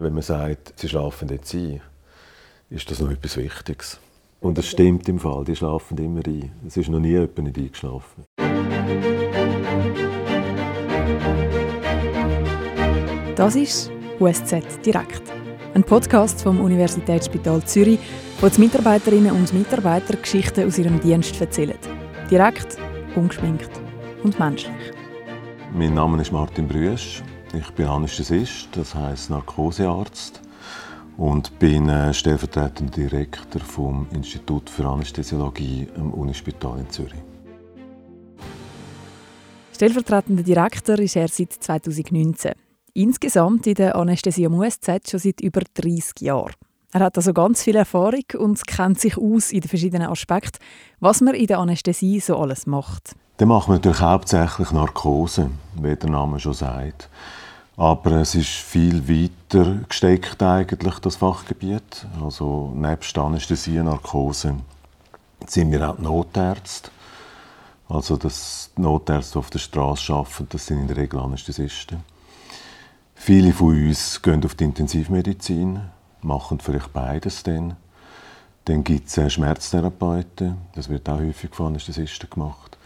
Wenn man sagt, sie schlafen jetzt ein, ist das noch etwas Wichtiges. Und es stimmt im Fall, die schlafen immer ein. Es ist noch nie jemand nicht eingeschlafen. Das ist USZ Direkt, ein Podcast vom Universitätsspital Zürich, wo die Mitarbeiterinnen und Mitarbeiter Geschichten aus ihrem Dienst erzählen. Direkt, ungeschminkt und menschlich. Mein Name ist Martin Brüsch. Ich bin Anästhesist, das heißt Narkosearzt und bin äh, stellvertretender Direktor vom Institut für Anästhesiologie am Unispital in Zürich. Stellvertretender Direktor ist er seit 2019. Insgesamt in der Anästhesie am USZ schon seit über 30 Jahren. Er hat also ganz viel Erfahrung und kennt sich aus in den verschiedenen Aspekten, was man in der Anästhesie so alles macht. Dann machen wir natürlich hauptsächlich Narkose, wie der Name schon sagt. Aber es ist viel weiter gesteckt eigentlich, das Fachgebiet. Also nebst Anästhesie, Narkose sind wir auch Notärzte. Also das Notärzte, die auf der Straße arbeiten, das sind in der Regel Anästhesisten. Viele von uns gehen auf die Intensivmedizin, machen vielleicht beides dann. Dann gibt es Schmerztherapeuten, das wird auch häufig von Anästhesisten gemacht.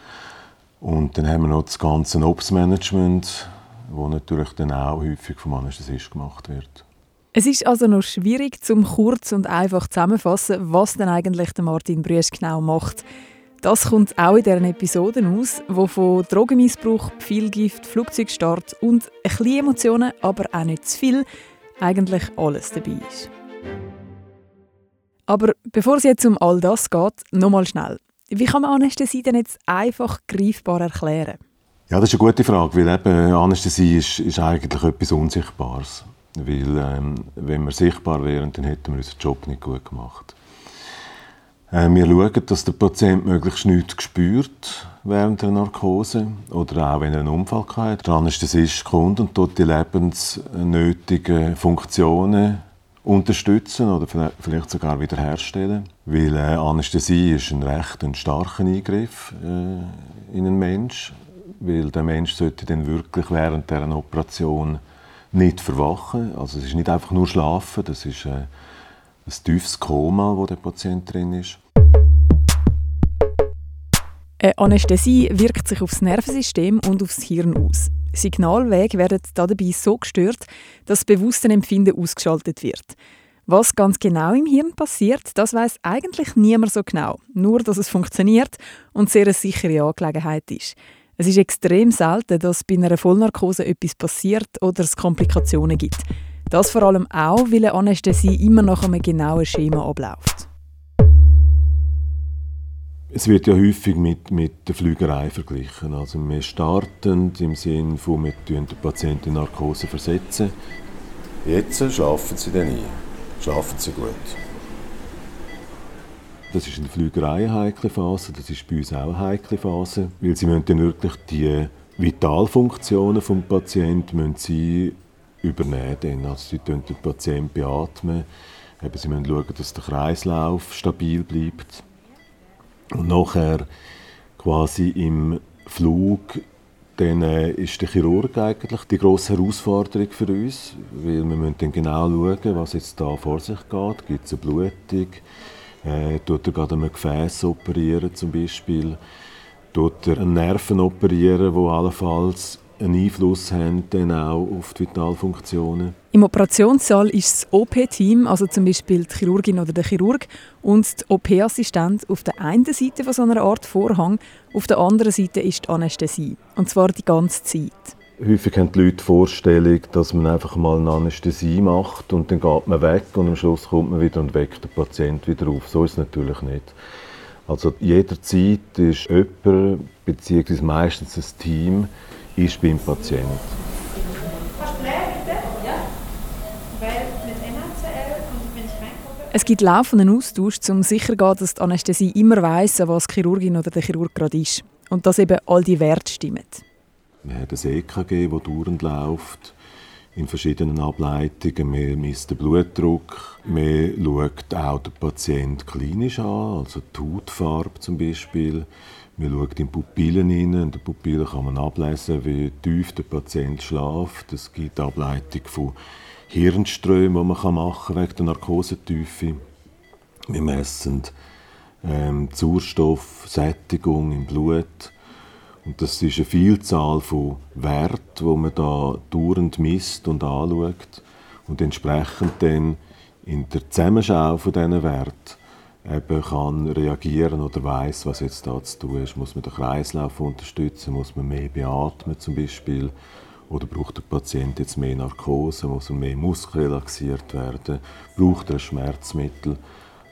Und dann haben wir noch das ganze Ops-Management, wo natürlich dann auch häufig vom Anästhesist gemacht wird. Es ist also noch schwierig, zum kurz und einfach zusammenfassen, was denn eigentlich der Martin Brüsch genau macht. Das kommt auch in deren Episoden aus, wo von Drogenmissbrauch, Pfeilgift, Flugzeugstart und ein bisschen Emotionen, aber auch nicht zu viel, eigentlich alles dabei ist. Aber bevor es jetzt um all das geht, nochmal schnell. Wie kann man Anästhesie denn jetzt einfach greifbar erklären? Ja, das ist eine gute Frage, weil eben Anästhesie ist, ist eigentlich etwas Unsichtbares. Weil, ähm, wenn wir sichtbar wären, dann hätten wir unseren Job nicht gut gemacht. Äh, wir schauen, dass der Patient möglichst nichts spürt während der Narkose oder auch wenn er einen Unfall hat. Der Anästhesist kommt und dort die lebensnötigen Funktionen unterstützen oder vielleicht sogar wiederherstellen. Weil äh, Anästhesie ist ein recht ein starker Eingriff äh, in einen Menschen weil der Mensch sollte dann wirklich während dieser Operation nicht verwachen. Also es ist nicht einfach nur schlafen, das ist äh, ein tiefes Koma, wo der Patient drin ist. Eine Anästhesie wirkt sich auf das Nervensystem und aufs Hirn aus. Signalwege werden dabei so gestört, dass das Bewusstseinsempfinden ausgeschaltet wird. Was ganz genau im Hirn passiert, das weiß eigentlich niemand so genau. Nur, dass es funktioniert und sehr eine sichere Angelegenheit ist. Es ist extrem selten, dass bei einer Vollnarkose etwas passiert oder es Komplikationen gibt. Das vor allem auch, weil eine Anästhesie immer nach einem genauen Schema abläuft. Es wird ja häufig mit, mit der Flügerei verglichen. Also wir starten im Sinne von, wir den Patienten in Narkose versetzen. Jetzt schlafen sie dann ein. Schlafen sie gut. Das ist in der Flügerei eine heikle Phase, das ist bei uns auch eine heikle Phase, weil sie müssen dann wirklich die Vitalfunktionen des Patienten müssen sie übernehmen. Also sie den Patienten beatmen, sie müssen schauen, dass der Kreislauf stabil bleibt. Und nachher quasi im Flug dann äh, ist der Chirurg eigentlich die grosse Herausforderung für uns, weil wir müssen dann genau schauen, was jetzt da vor sich geht. Gibt es eine Blutung? Äh, tut er gerade ein Gefäß operieren zum Beispiel? Tut er einen Nerven operieren, wo allenfalls einen Einfluss haben dann auch auf die Vitalfunktionen? Im Operationssaal ist das OP-Team, also zum Beispiel die Chirurgin oder der Chirurg, und der OP-Assistent auf der einen Seite von so einer Art Vorhang, auf der anderen Seite ist die Anästhesie. Und zwar die ganze Zeit. Häufig haben die Leute die Vorstellung, dass man einfach mal eine Anästhesie macht und dann geht man weg und am Schluss kommt man wieder und weckt den Patienten wieder auf. So ist es natürlich nicht. Also jederzeit ist jemand, beziehungsweise meistens ein Team, ist beim Patienten. Es gibt laufenden Austausch, um sicherzugehen, dass die Anästhesie immer weiss, was die Chirurgin oder der Chirurg gerade ist. Und dass eben all die Werte stimmen. Wir haben ein EKG, das dauernd läuft, in verschiedenen Ableitungen. Wir misst den Blutdruck. Wir schaut auch den Patienten klinisch an, also die Hautfarbe zum Beispiel. Wir schauen in die Pupillen hinein. In den Pupillen kann man ablesen, wie tief der Patient schläft. Es gibt Ableitung von Hirnströme, die man machen kann wegen der Narkosetiefe. Wir messen ähm, Sauerstoffsättigung im Blut. Und das ist eine Vielzahl von Werten, die man da dauernd misst und anschaut und entsprechend dann in der Zusammenschau von diesen Werten eben kann reagieren oder weiß, was jetzt da zu tun ist. Muss man den Kreislauf unterstützen, muss man mehr beatmen zum Beispiel oder braucht der Patient jetzt mehr Narkose, muss er mehr muskelrelaxiert werden, braucht er ein Schmerzmittel.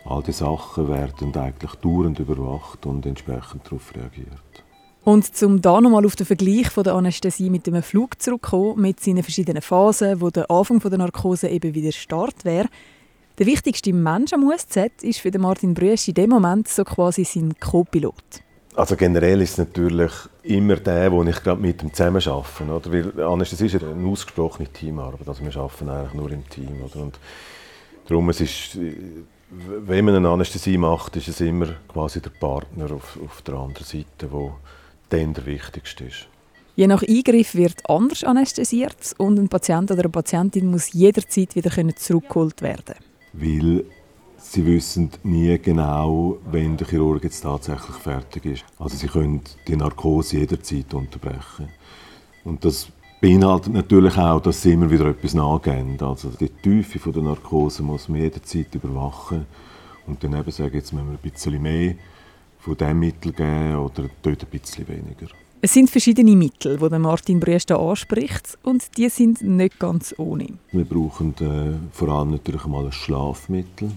All diese Sachen werden eigentlich dauernd überwacht und entsprechend darauf reagiert. Und zum da nochmal auf den Vergleich von der Anästhesie mit dem Flug zurückzukommen, mit seinen verschiedenen Phasen, wo der Anfang der Narkose eben wieder Start wäre, der wichtigste Mensch am USZ ist für Martin Brüsch in dem Moment so quasi sein Co-Pilot. Also generell ist es natürlich immer der, wo ich gerade mit ihm zusammen arbeite. Oder? Weil Anästhesie ist eine ausgesprochene Teamarbeit. Also wir arbeiten eigentlich nur im Team. Oder? Und darum es ist wenn man eine Anästhesie macht, ist es immer quasi der Partner auf, auf der anderen Seite, der dann der wichtigste ist. Je nach Eingriff wird anders anästhesiert und ein Patient oder eine Patientin muss jederzeit wieder zurückgeholt werden Weil sie wissen nie genau, wenn der Chirurg jetzt tatsächlich fertig ist. Also sie können die Narkose jederzeit unterbrechen. Und das beinhaltet natürlich auch, dass sie immer wieder etwas nachgeben. Also die Tiefe der Narkose muss man jederzeit überwachen und dann eben sagen, jetzt müssen wir ein bisschen mehr von diesem Mittel geben oder dort ein bisschen weniger. Es sind verschiedene Mittel, die Martin Brüster anspricht und die sind nicht ganz ohne. Wir brauchen äh, vor allem natürlich mal ein Schlafmittel.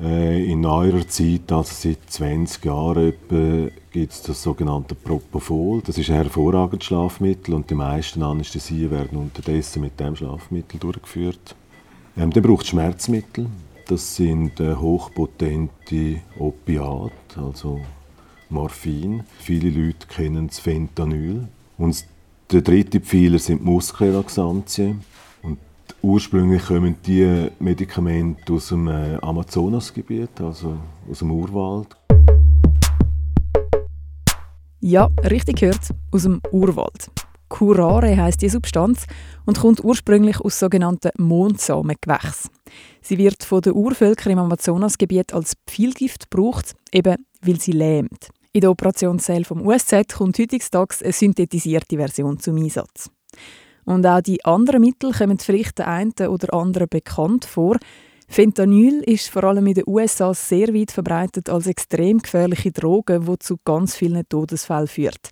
Äh, in neuerer Zeit, also seit 20 Jahren gibt es das sogenannte Propofol. Das ist ein hervorragendes Schlafmittel und die meisten Anästhesien werden unterdessen mit dem Schlafmittel durchgeführt. Ähm, dann braucht Schmerzmittel. Das sind äh, hochpotente Opiate, also Morphin. Viele Leute kennen das Fentanyl. Und der dritte Pfeiler sind Muskelrelaxantien. Ursprünglich kommen diese Medikamente aus dem äh, Amazonasgebiet, also aus dem Urwald. Ja, richtig gehört, aus dem Urwald. Curare heißt die Substanz und kommt ursprünglich aus sogenannten Mondsamengewächsen. Sie wird von den Urvölkern im Amazonasgebiet als Pfeilgift gebraucht, eben weil sie lähmt. In der Operationssäle vom USZ kommt heutzutage eine synthetisierte Version zum Einsatz. Und auch die anderen Mittel kommen vielleicht der einen oder anderen bekannt vor. Fentanyl ist vor allem in den USA sehr weit verbreitet als extrem gefährliche Droge, die zu ganz vielen Todesfällen führt.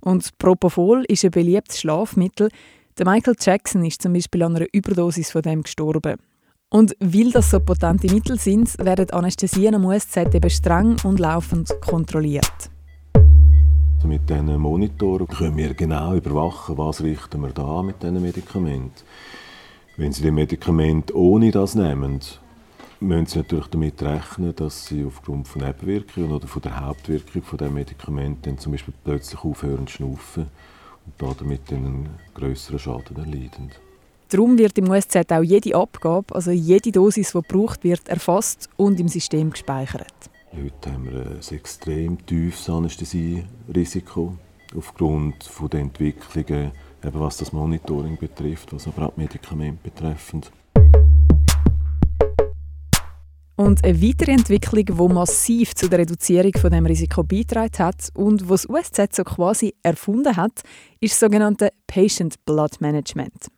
Und Propofol ist ein beliebtes Schlafmittel. Der Michael Jackson ist zum Beispiel an einer Überdosis von dem gestorben. Und weil das so potente Mittel sind, werden Anästhesien am USZ eben streng und laufend kontrolliert. Mit diesen Monitoren können wir genau überwachen, was richten wir da mit diesen Medikamenten. Wenn Sie die Medikamente ohne das nehmen, müssen Sie natürlich damit rechnen, dass Sie aufgrund von Nebenwirkungen oder von der Hauptwirkung von dem Medikament dann zum Beispiel plötzlich aufhören zu schnaufen und damit einen größeren Schaden erleiden. Darum wird im USZ auch jede Abgabe, also jede Dosis, die gebraucht wird, erfasst und im System gespeichert. Heute haben wir ein extrem tiefes Anästhesierisiko aufgrund der Entwicklungen, eben was das Monitoring betrifft, was aber auch Medikamente betreffend. Und eine weitere Entwicklung, die massiv zu der Reduzierung von dem Risiko beigetragen hat und was USZ so quasi erfunden hat, ist das sogenannte Patient Blood Management.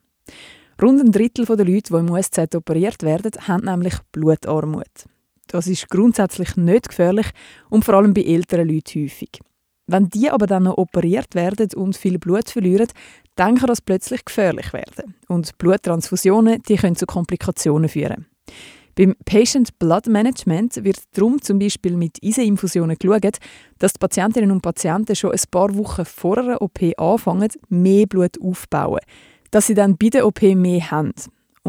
Rund ein Drittel der Leute, die im USZ operiert werden, haben nämlich Blutarmut. Das ist grundsätzlich nicht gefährlich und vor allem bei älteren Leuten häufig. Wenn die aber dann noch operiert werden und viel Blut verlieren, dann kann das plötzlich gefährlich werden. Und Bluttransfusionen die können zu Komplikationen führen. Beim Patient Blood Management wird darum zum Beispiel mit Eiseninfusionen geschaut, dass die Patientinnen und Patienten schon ein paar Wochen vor einer OP anfangen, mehr Blut aufzubauen dass sie dann bei der OP mehr haben.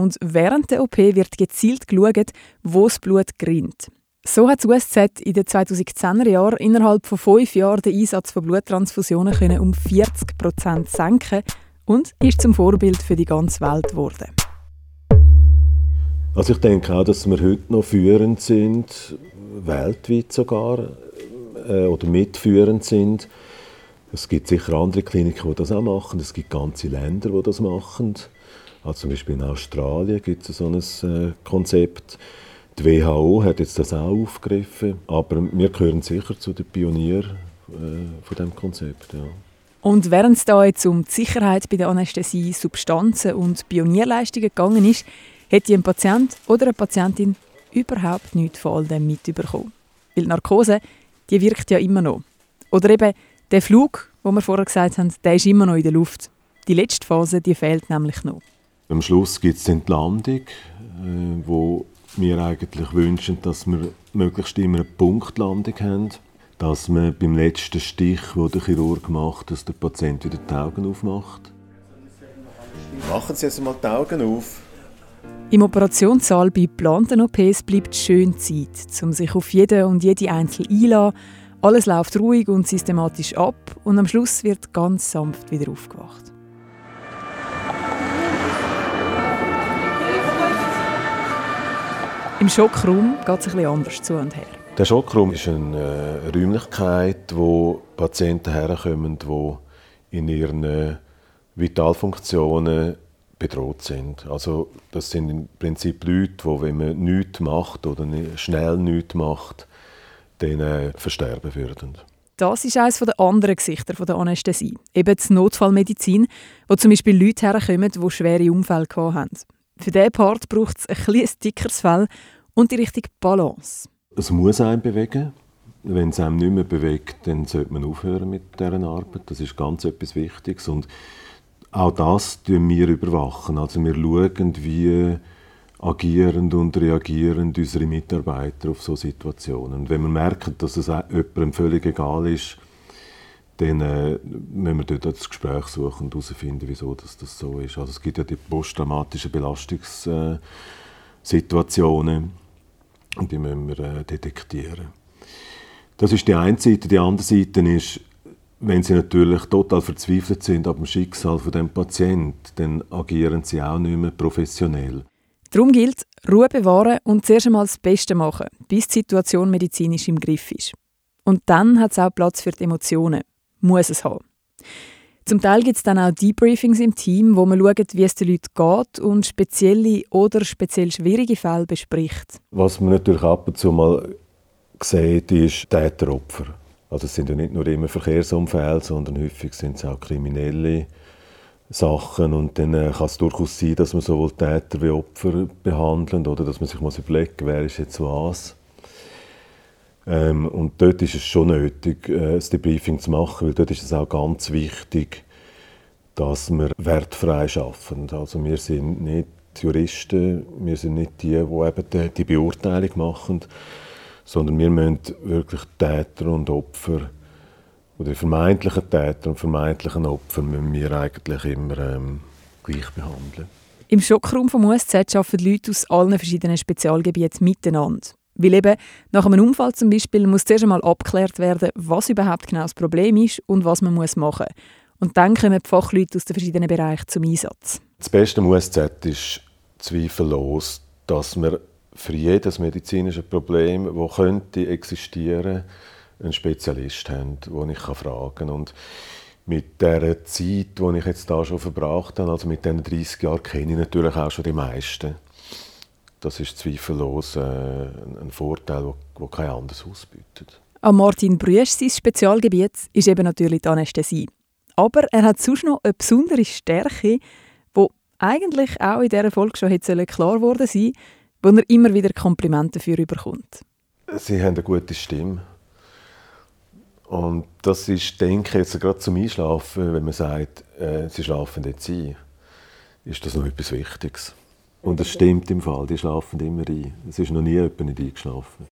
Und während der OP wird gezielt geschaut, wo das Blut gerinnt. So hat das USZ in den 2010er Jahren innerhalb von fünf Jahren den Einsatz von Bluttransfusionen können um 40 Prozent senken und ist zum Vorbild für die ganze Welt geworden. Also ich denke auch, dass wir heute noch führend sind, weltweit sogar, äh, oder mitführend sind es gibt sicher andere Kliniken, die das auch machen. Es gibt ganze Länder, die das machen. Also zum Beispiel in Australien gibt es so ein äh, Konzept. Die WHO hat jetzt das auch aufgegriffen, aber wir gehören sicher zu den Pionieren äh, von diesem Konzept. Ja. Und während es da jetzt um die Sicherheit bei der Anästhesie, Substanzen und Pionierleistungen gegangen ist, hätte ein Patient oder eine Patientin überhaupt nichts von all dem mitbekommen. Weil die Narkose, die wirkt ja immer noch. Oder eben der Flug, wo wir vorher gesagt haben, der ist immer noch in der Luft. Die letzte Phase, die fehlt nämlich noch. Am Schluss gibt es die Landung, äh, wo wir eigentlich wünschen, dass wir möglichst immer eine Punktlandung haben. Dass wir beim letzten Stich, wo der Chirurg macht, dass der Patient wieder die Augen aufmacht. Machen Sie jetzt mal die Augen auf. Im Operationssaal bei geplanten OPs bleibt schön Zeit, um sich auf jede und jede einzeln einzulassen. Alles läuft ruhig und systematisch ab und am Schluss wird ganz sanft wieder aufgewacht. Im Schockraum geht es etwas anders zu und her. Der Schockraum ist eine äh, Räumlichkeit, wo Patienten herkommen, die in ihren äh, Vitalfunktionen bedroht sind. Also das sind im Prinzip Leute, die, wenn man nichts macht oder schnell nichts macht, dann äh, versterben würden. Das ist eines der anderen Gesichter der Anästhesie. Eben die Notfallmedizin, wo zum Beispiel Leute herkommen, die schwere Unfälle haben. Für diesen Part braucht es ein etwas dickeres Fell und die richtige Balance. Es muss einen bewegen. Wenn es einem nicht mehr bewegt, dann sollte man aufhören mit dieser Arbeit. Das ist ganz etwas Wichtiges. Und auch das tun wir überwachen. Also wir schauen, wie agieren und reagieren unsere Mitarbeiter auf solche Situationen. Und wenn wir merken, dass es jemandem völlig egal ist, dann äh, müssen wir dort das Gespräch suchen und herausfinden, wieso das, das so ist. Also es gibt ja die posttraumatischen Belastungssituationen und die müssen wir äh, detektieren. Das ist die eine Seite. Die andere Seite ist, wenn sie natürlich total verzweifelt sind ab dem Schicksal von dem Patienten, dann agieren sie auch nicht mehr professionell. Darum gilt, Ruhe bewahren und zuerst einmal das Beste machen, bis die Situation medizinisch im Griff ist. Und dann hat es auch Platz für die Emotionen muss es haben. Zum Teil gibt es dann auch Debriefings im Team, wo man schaut, wie es den Leuten geht und spezielle oder speziell schwierige Fälle bespricht. Was man natürlich ab und zu mal sieht, ist Täteropfer. Also es sind ja nicht nur immer Verkehrsunfälle, sondern häufig sind es auch kriminelle Sachen und dann äh, kann es durchaus sein, dass man sowohl Täter wie Opfer behandelt oder dass man sich muss überlegen, wer ist jetzt was. Ähm, und dort ist es schon nötig, äh, das Debriefing zu machen, weil dort ist es auch ganz wichtig, dass wir wertfrei arbeiten. Also wir sind nicht Juristen, wir sind nicht die, die eben die, die Beurteilung machen, sondern wir müssen wirklich Täter und Opfer oder vermeintliche Täter und vermeintlichen Opfer müssen wir eigentlich immer ähm, gleich behandeln. Im Schockraum vom USZ arbeiten Leute aus allen verschiedenen Spezialgebieten miteinander. Weil eben nach einem Unfall zum Beispiel muss zuerst einmal abgeklärt werden, was überhaupt genau das Problem ist und was man muss machen muss. Und dann kommen die Fachleute aus den verschiedenen Bereichen zum Einsatz. Das Beste USZ ist zweifellos, dass wir für jedes medizinische Problem, das könnte existieren, einen Spezialist haben, den ich fragen kann. Und mit der Zeit, die ich jetzt da schon verbracht habe, also mit diesen 30 Jahren, kenne ich natürlich auch schon die meisten. Das ist zweifellos äh, ein Vorteil, den kein anderes ausbietet. An Martin Brüsch sein Spezialgebiet ist eben natürlich die Anästhesie. Aber er hat sonst noch eine besondere Stärke, die eigentlich auch in dieser Folge schon hätte klar geworden sein wo er immer wieder Komplimente dafür bekommt. Sie haben eine gute Stimme. Und das ist, denke ich, jetzt gerade zum Einschlafen, wenn man sagt, äh, Sie schlafen jetzt ein, ist das noch etwas Wichtiges. Und es stimmt im Fall, die schlafen immer ein. Es ist noch nie jemand nicht eingeschlafen.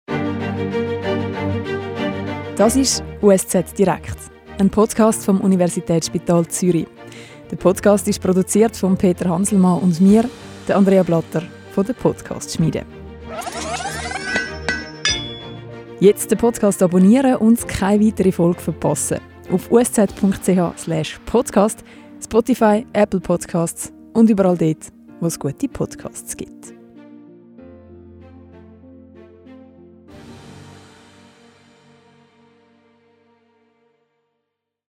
Das ist USZ Direkt, ein Podcast vom Universitätsspital Zürich. Der Podcast ist produziert von Peter Hanselmann und mir, der Andrea Blatter von der Podcast Schmiede. Jetzt den Podcast abonnieren und keine weitere Folge verpassen. Auf usz.ch/podcast, Spotify, Apple Podcasts und überall dort, wo es gute Podcasts gibt.